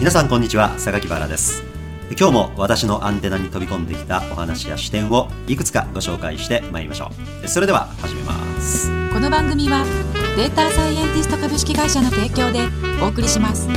皆さんこんにちは。榊原です。今日も私のアンテナに飛び込んできたお話や視点をいくつかご紹介してまいりましょう。それでは始めます。この番組はデータサイエンティスト株式会社の提供でお送りします。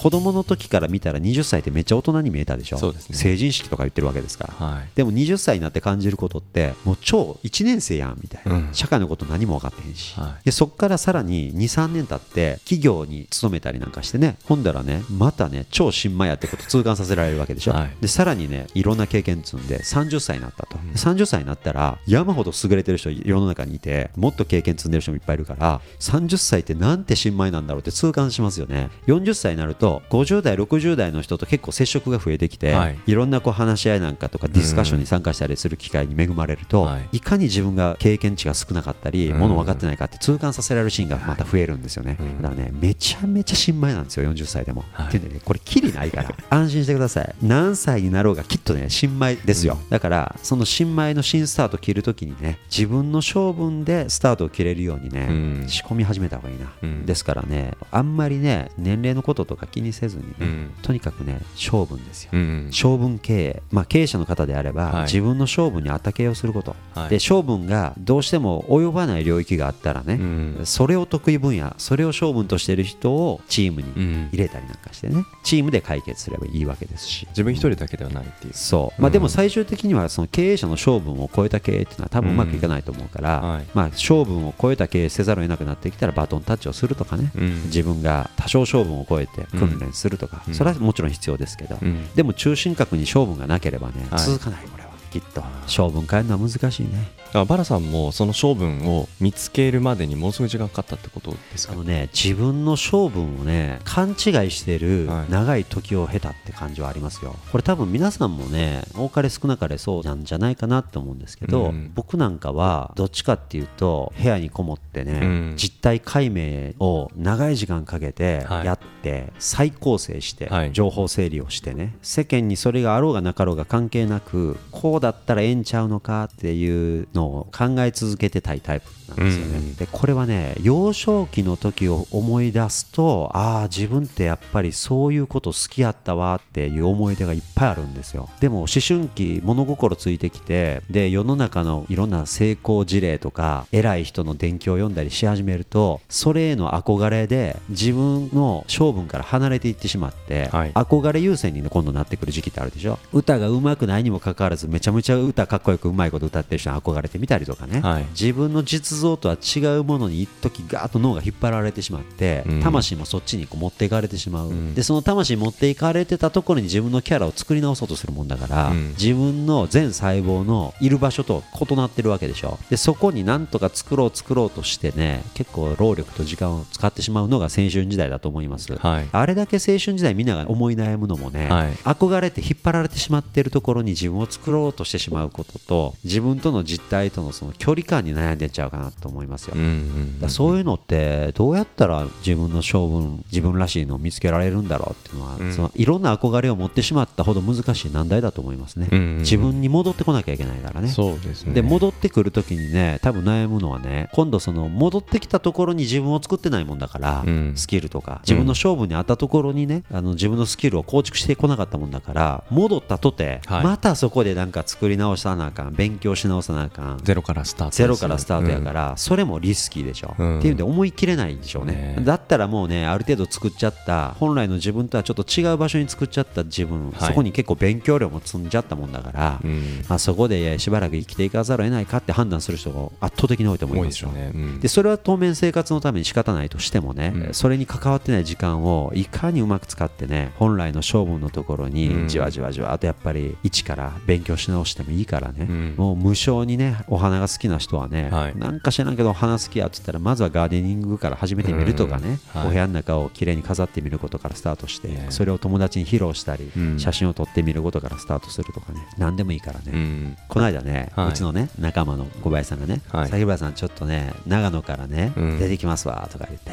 子供の時から見たら20歳ってめっちゃ大人に見えたでしょ？そうですね。成人式とか言ってるわけですから、はい。でも20歳になって感じることってもう超1年生やんみたいな、うん。社会のこと何も分かってへんし、はい。でそっからさらに23年経って企業に勤めたりなんかしてね。ほんだらねまたね超新米やってこと痛感させられるわけでしょ、はい。でさらにねいろんな経験積んで30歳になったと、30歳になったら山ほど優れてる人世の中にいてもっと経験積んでる人もいっぱいいるから30歳ってなんて新米なんだろうって痛感しますよね。40歳になると50代60代の人と結構接触が増えてきて、はい。い、ろんなこう話し合いなんかとかディスカッションに参加したりする機会に恵まれると、はい。い、かに自分が経験値が少なかったり、うん。もの分かってないかって痛感させられるシーンがまた増えるんですよね、うん。だからねめちゃめちゃ新米なんですよ40歳でも、はい。っていうんでねこれきりないから。安心してください。何歳になろうがきっとね新米ですよ、だからその新米の新スタート切るときにね自分の性分でスタートを切れるようにね、うん。仕込み始めた方がいいな、うん。ですからねあんまりね年齢のこととか気にせずにね、うん。とにかくね性分ですよ、うん性分経営、まあ、経営者の方であれば、はい。自分の性分に当たけをすること、はい。で性分がどうしても及ばない領域があったらね、うんそれを得意分野それを性分としている人をチームにうん入れたりなんかしてねチームで解決すればいいわけですし。自分一人だけではないっていう。そう。まあ、うんでも最終的にはその経営者の性分を超えた経営っていうのは多分うまくいかないと思うから、うんはい。まあ、性分を超えた経営せざるを得なくなってきたらバトンタッチをするとかね、うん。自分が多少性分を超えて訓練するとか、うん。それはもちろん必要ですけど、うん。でも中心核に性分がなければね、はい。続かないこれは。きっと。性分変えるのは難しいね。だからバラさんもその性分を見つけるまでにものすごい時間かかったってことですか？あのね自分の性分をね勘違いしてるはい。長い時を経たって感じはありますよ。これ多分皆さんもね多かれ少なかれそうなんじゃないかなって思うんですけど、うん。僕なんかはどっちかっていうと部屋にこもってね、うん。実態解明を長い時間かけてはい。やって再構成してはい。情報整理をしてね世間にそれがあろうがなかろうが関係なくこうだったらええんちゃうのかっていうのを考え続けてたいタイプなんですよね、うん。でこれはね幼少期の時を思い出すとああ自分ってやっぱりそういうこと好きやったわっていう思い出がいっぱいあるんですよ。でも思春期物心ついてきてで世の中のいろんな成功事例とか偉い人の伝記を読んだりし始めるとそれへの憧れで自分の性分から離れていってしまって、はい。憧れ優先に、ね、今度なってくる時期ってあるでしょ。歌が上手くないにもかかわらずめちゃめちゃ歌かっこよくうまいこと歌ってる人に憧れてみたりとかね、はい。自分の実像とは違うものに一時ガーッと脳が引っ張られてしまって、うん。魂もそっちにこう持っていかれてしまう、うん。でその魂持っていかれてたところに自分のキャラを作り直そうとするもんだから、うん。自分の全細胞のいる場所と異なってるわけでしょ。でそこになんとか作ろう作ろうとしてね結構労力と時間を使ってしまうのが青春時代だと思います、はい。あれだけ青春時代みんなが思い悩むのもね、はい。憧れて引っ張られてしまっているところに自分を作ろうとしてしまうことと自分との実態とのその距離感に悩んでっちゃうかなと思いますよ、うんうんだからそういうのってどうやったら自分の性分自分らしいのを見つけられるんだろうっていうのは、うん。そのいろんな憧れを持ってしまったほど難しい難題だと思いますね、うんうん自分に戻ってこなきゃいけないからね。そうですね。で戻ってくるときにね多分悩むのはね今度その戻ってきたところに自分を作ってないもんだから、うん。スキルとか自分の勝負にあったところにねあの自分のスキルを構築してこなかったもんだから戻ったとて、はい。またそこでなんか作り直さなあかん勉強し直さなあかんゼロからスタートですゼロからスタートやから、それもリスキーでしょ、うん。っていうんで思い切れないんでしょうね。ねだったらもうねある程度作っちゃった本来の自分とはちょっと違う場所に作っちゃった自分、はい。そこに結構勉強量も積んじゃったもんだから、うん。まあ、そこでしばらく生きていかざるを得ないかって判断する人が圧倒的に多いと思いますしょうね。うん。でそれは当面生活のために仕方ないとしてもね、うん。それに関わってない時間をいかにうまく使ってね本来の勝負のところうん。にじわじわじわとやっぱり一から勉強し直してもいいからね、うん。もう無償にねお花が好きな人はね、はい。なんか知らんけどお花好きやって言ったらまずはガーデニングから始めてみるとかね、うんはい。お部屋の中をきれいに飾ってみることからスタートして、ねそれを友達に披露したり、うん。写真を撮ってみることからスタートするとかね何でもいいからね、うん。この間ね、はい。うちのね仲間の小林さんがね、はい崎原さんちょっとね長野からね、うん。出てきますわとか言って、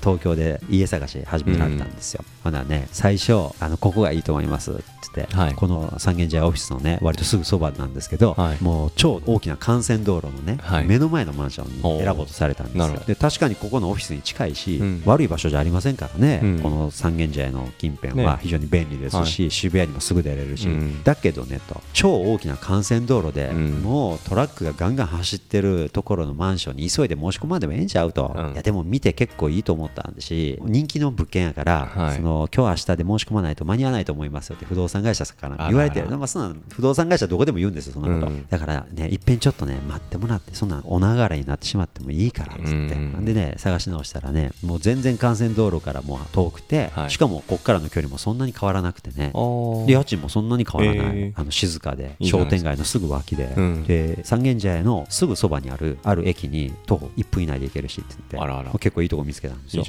東京で家探し始められたんですよ、ほなね最初あのここがいいと思いますって言っって、はい。この三軒茶屋オフィスのね割とすぐそばなんですけど、はい。もう超大きな幹線道路のね、はい。目の前のマンションに選ぼうとされたんですよ。で確かにここのオフィスに近いし、うん。悪い場所じゃありませんからね、うん。この三軒茶屋の近辺はね。非常に便利ですし、渋谷にもすぐ出れるし、うん。だけどねと。超大きな幹線道路で、うん。もうトラックがガンガン走ってるところのマンションに急いで申し込まんでもええんちゃうと、うん。いやでも見て結構いいと思ったんでし人気の物件やから、はい。その今日明日で申し込まないと間に合わないと思いますよって不動産会社から言われてあらあらまあ、そんな不動産会社どこでも言うんですよそんなこと、うん。だからねいっぺんちょっとね待ってもらってそんなお流れになってしまってもいいからっつって、うん。でね探し直したらねもう全然幹線道路からもう遠くて、はい。しかもこっからの距離もそんなに変わらなくてね家賃もそんなに変わらない、へー。あの静かで商店街のすぐ脇で、うん。で三軒茶屋のすぐそばにあるある駅に徒歩1分以内で行けるしって言って結構いいとこ見つけたんですよ。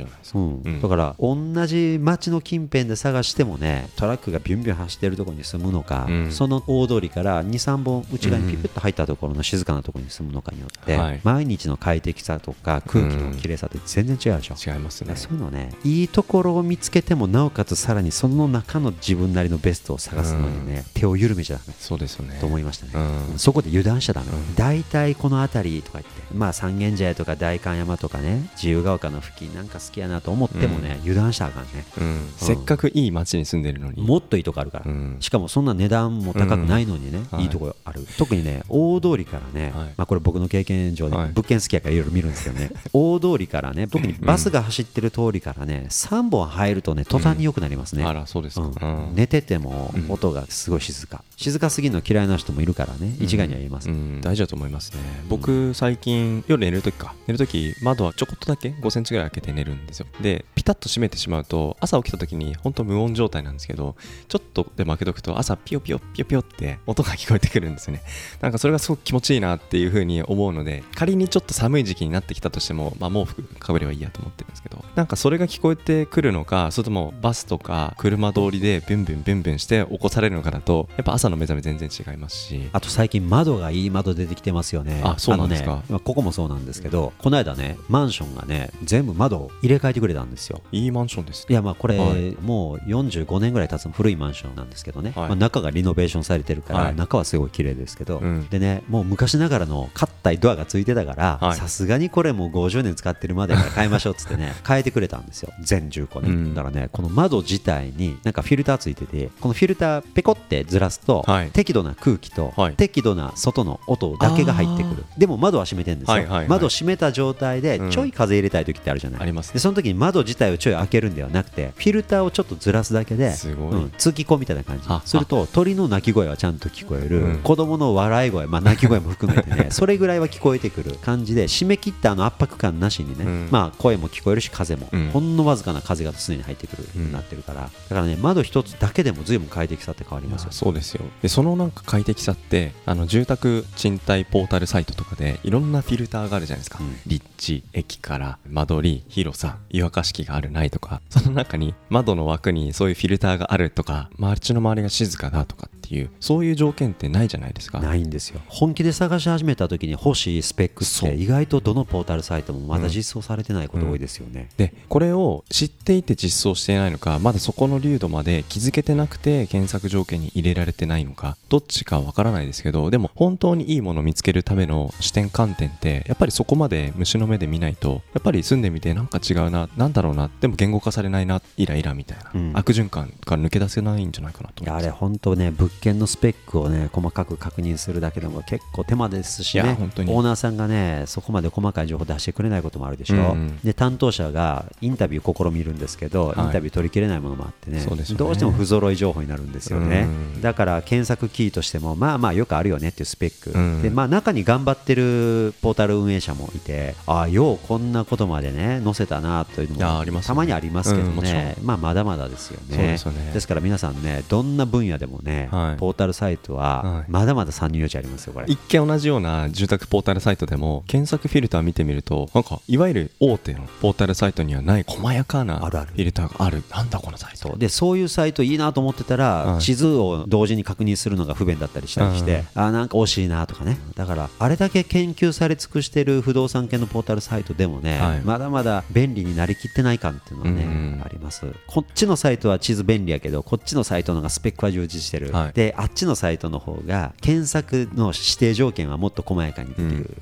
だから同じ街の近辺で探してもねトラックがビュンビュン走ってるところに住むのか、うん。その大通りから23本内側にピピッと入ったところの静かなところに住むのかによって、はい。毎日の快適さとか空気の綺麗さって全然違うでしょ、違いますね。そういうのねいいところを見つけてもなおかつさらにその中の自分なりのベストを探すのにね、手を緩めちゃダメ。そうですよね。と思いましたね、うん。そこで油断しちゃダメ、うん。大体この辺りとか言ってまあ三軒茶屋とか代官山とかね自由が丘の付近なんか好きやなと思ってもね、油断したらあかんね。うん。せっかくいい街に住んでるのに。もっといいとこあるから、うん。しかもそんな値段も高くないのにね、うん。い、いとこある。特にね大通りからね、はい。まあ、これ僕の経験上ね、はい。物件好きやからいろいろ見るんですけどね。大通りからね特にバスが走ってる通りからね3本入るとね途端に良くなりますね、あらそうですか。うん。うん。寝ててもうん。音がすごい静か、静かすぎるの嫌いな人もいるからね一概には言えます、うん、大事だと思いますね。僕最近夜寝るときか寝るとき窓はちょこっとだけ5センチぐらい開けて寝るんですよ。でピタッと閉めてしまうと朝起きたときに本当無音状態なんですけどちょっとでも開けとくと朝ピヨピヨピヨピヨって音が聞こえてくるんですよね。なんかそれがすごく気持ちいいなっていう風に思うので仮にちょっと寒い時期になってきたとしても、まあ、毛布かぶればいいやと思ってるんですけどなんかそれが聞こえてくるのかそれともバスとか車通りでビュンビュンビュンビュンして起こされるのかだとやっぱ朝の目覚め全然違いますしあと最近窓がいい窓出てきてますよね。あそうなんですかねまあここもそうなんですけど、この間ね、マンションがね、全部窓を入れ替えてくれたんですよ。いいマンションですいやまあこれ、はいもう45年ぐらい経つ古いマンションなんですけどね、はいまあ、中がリノベーションされてるから、はい中はすごい綺麗ですけど、うんでねもう昔ながらの硬いドアがついてたからはい。さすがにこれもう50年使ってるまでから変えましょうっつってね 変えてくれたんですよ。全10個ね、うん。だからねこの窓自体になんかフィルターついててこのフィルターペコってずらすと、はい。適度な空気と、はい。適度な外の音だけが入ってくる。でも窓は閉めてるんですよ、はいはいはい。窓閉めた状態でうん。ちょい風入れたい時ってあるじゃない、ありますね。でその時に窓自体をちょい開けるんではなくてフィルターをちょっとずらすだけですごい。うん、通気口みたいな感じ。あ。すると鳥の鳴き声はちゃんと聞こえる、うん。子供の笑い声、まあ、鳴き声も含めてね それぐらいは聞こえてくる感じで締め切ったあの圧迫感なしにね、うん。まあ、声も聞こえるし風も、うん。ほんのわずかな風が常に入ってくる、うんなってるからだからね窓一つだけでも随分快適さって変わりますよ。そうですよ。でそのなんか快適さってあの住宅賃貸ポータルサイトとかでいろんなフィルターがあるじゃないですか、うん。立地駅から間取り広さ湯沸かし器があるないとか。その中に窓の枠にそういうフィルターがあるとか周りの周りが静かだとかっていうそういう条件ってないじゃないですか。ないんですよ。本気で探し始めた時に欲しいスペックって意外とどのポータルサイトもまだ実装されてないこと多いですよね、でこれを知っていて実装していないのかまだそこの流度まで気づけてなくて検索条件に入れられてないのかどっちかわからないですけどでも本当にいいものを見つけるための視点観点ってやっぱりそこまで虫の目で見ないとやっぱり住んでみてなんか違うななんだろうなでも言語化されないなイライラみたいな、うん。悪循環から抜け出せないんじゃないかなとあ思いますれ本当ね物件のスペックをね細かく確認するだけでも結構手間ですしいねオーナーさんがねそこまで細かい情報出してくれないこともあるでしょ、うん。うんで担当者がインタビュー試みるんですけど、はい。インタビュー取りきれないものもあってね。ね。どうしても不揃い情報になるんですよね。うん。だから検索キーとしてもまあまあよくあるよねっていうスペック、うん。でまあ中に頑張ってるポータル運営者もいてああようこんなことまでね載せたなというのもありますよね。たまにありますけどうんまあまだまだですよね。ですから皆さんねどんな分野でもね、はいはいポータルサイトははい。まだまだ参入余地ありますよこれ。一見同じような住宅ポータルサイトでも検索フィルター見てみるとなんかいわゆる大手のポータルサイトにはない細やかなフィルターがある。なんだこのサイト。でそういうサイトいいなと思ってたら、はい。地図を同時に確認するのが不便だったりしたりして、あなんか惜しいなとかね。だからあれだけ研究され尽くしてる不動産系のポータルサイトでもね、はい。まだまだ便利になりきってない感っていうのはね、あります。こっちのサイトは地図便利やけどこっちのサイトの方がスペックは充実してる、はいであっちのサイトの方が検索の指定条件はもっと細やかにできる、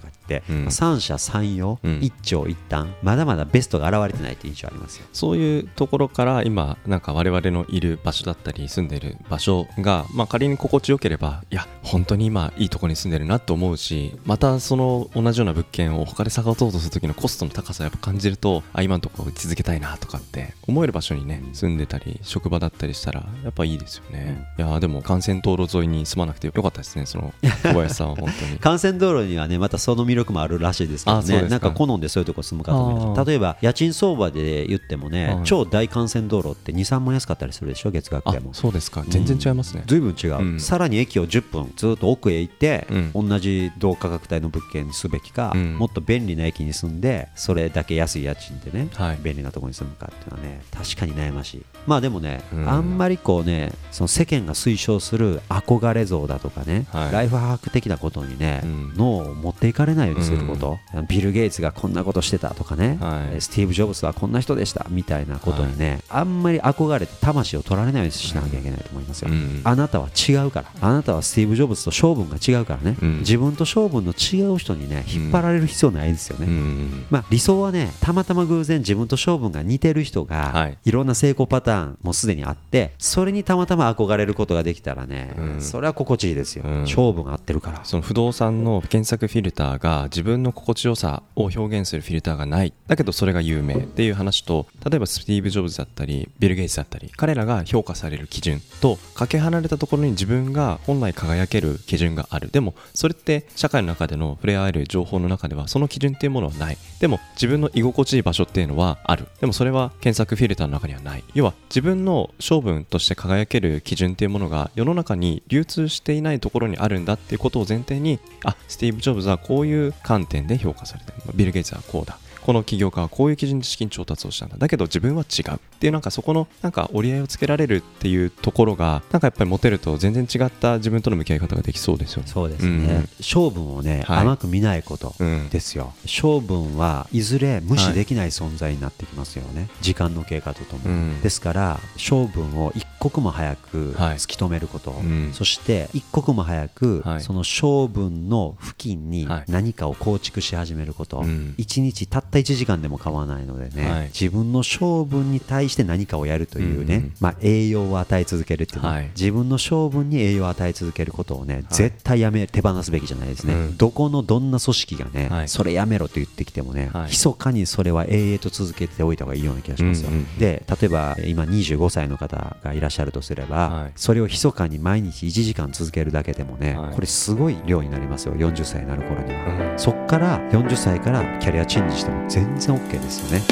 うん。三者三様、うん。一長一短まだまだベストが現れてないっていう印象ありますよ。そういうところから今なんか我々のいる場所だったり住んでる場所が、まあ、仮に心地よければいや本当に今いいところに住んでるなと思うしまたその同じような物件を他で探そうとする時のコストの高さをやっぱ感じるとあ今のところ続けたいなとかって思える場所にね住んでたり職場だったりしたらやっぱいいですよね、いやーでも幹線道路沿いに住まなくてよかったですねその小林さんは本当に。幹線道路にはねまたその魅力もあるらしいですけどね。なんか好んでそういうとこ住む方もいる。例えば家賃相場で言ってもね、はい超大幹線道路って23万安かったりするでしょ月額あでも。そうですか。全然違いますね、ずいぶん違う、うん。さらに駅を10分ずっと奥へ行って、う同じ同価格帯の物件にすべきか、うん。もっと便利な駅に住んでそれだけ安い家賃でね、はい。便利なところに住むかっていうのはね確かに悩ましい。まあでもね、うん。あんまりこうねその世間が推奨する憧れ像だとかね、はい。ライフハック的なことにね、うん。脳を持っていかれないようにすること、ビル・ゲイツがこんなことしてたとかね、はい。スティーブ・ジョブズはこんな人でしたみたいなことにね、あんまり憧れて魂を取られないようにしなきゃいけないと思いますよ、うんあなたは違うから。あなたはスティーブ・ジョブズと性分が違うからね、うん。自分と性分の違う人にね引っ張られる必要ないですよね、うん。まあ、理想はねたまたま偶然自分と性分が似てる人が、はい。い、ろんな成功パターンもすでにあってそれにたまたま憧れることができたらね、うん。それは心地いいですよ、うん。性分が合ってるから。その不動産の検索フィルターが自分の心地よさを表現するフィルターがない。だけどそれが有名っていう話と例えばスティーブ・ジョブズだったりビル・ゲイツだったり彼らが評価される基準とかけ離れたところに自分が本来輝ける基準がある。でもそれって社会の中での触れ合える情報の中ではその基準っていうものはない。でも自分の居心地いい場所っていうのはある。でもそれは検索フィルターの中にはない。要は自分の性分として輝ける基準っていうものが世の中に流通していないところにあるんだっていうことを前提にあスティーブ・ジョブズはこういう観点で評価されてる。ビル・ゲイツはこうだ。この起業家はこういう基準で資金調達をしたんだ。だけど自分は違う。っていうなんかそこのなんか折り合いをつけられるっていうところがなんかやっぱりモテると全然違った自分との向き合い方ができそうですよね。そうですね、うん性分をね、はい。甘く見ないことうんですよ。性分はいずれ無視できない存在になってきますよね、時間の経過とともに、うん。ですから性分を一刻も早くはい。突き止めること、うん。そして一刻も早くはい。その性分の付近にはい。何かを構築し始めること、うん。一日たった1時間でも構わないのでね、はい。自分の性分に対して何かをやるというね、うんまあ、栄養を与え続けるっていうのは、はい。自分の性分に栄養を与え続けることをね、絶対やめ手放すべきじゃないですね、うん。どこのどんな組織がね、はい。それやめろと言ってきてもね、はい。密かにそれは永遠と続けておいた方がいいような気がしますよ、うんうんで例えば今25歳の方がいらっしゃるとすれば、はい。それを密かに毎日1時間続けるだけでもね、はい。これすごい量になりますよ。40歳になる頃には、うん。そっから40歳からキャリアチェンジしても全然 OK ですよね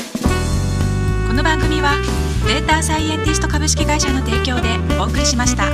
この番組はデータサイエンティスト株式会社の提供でお送りしました。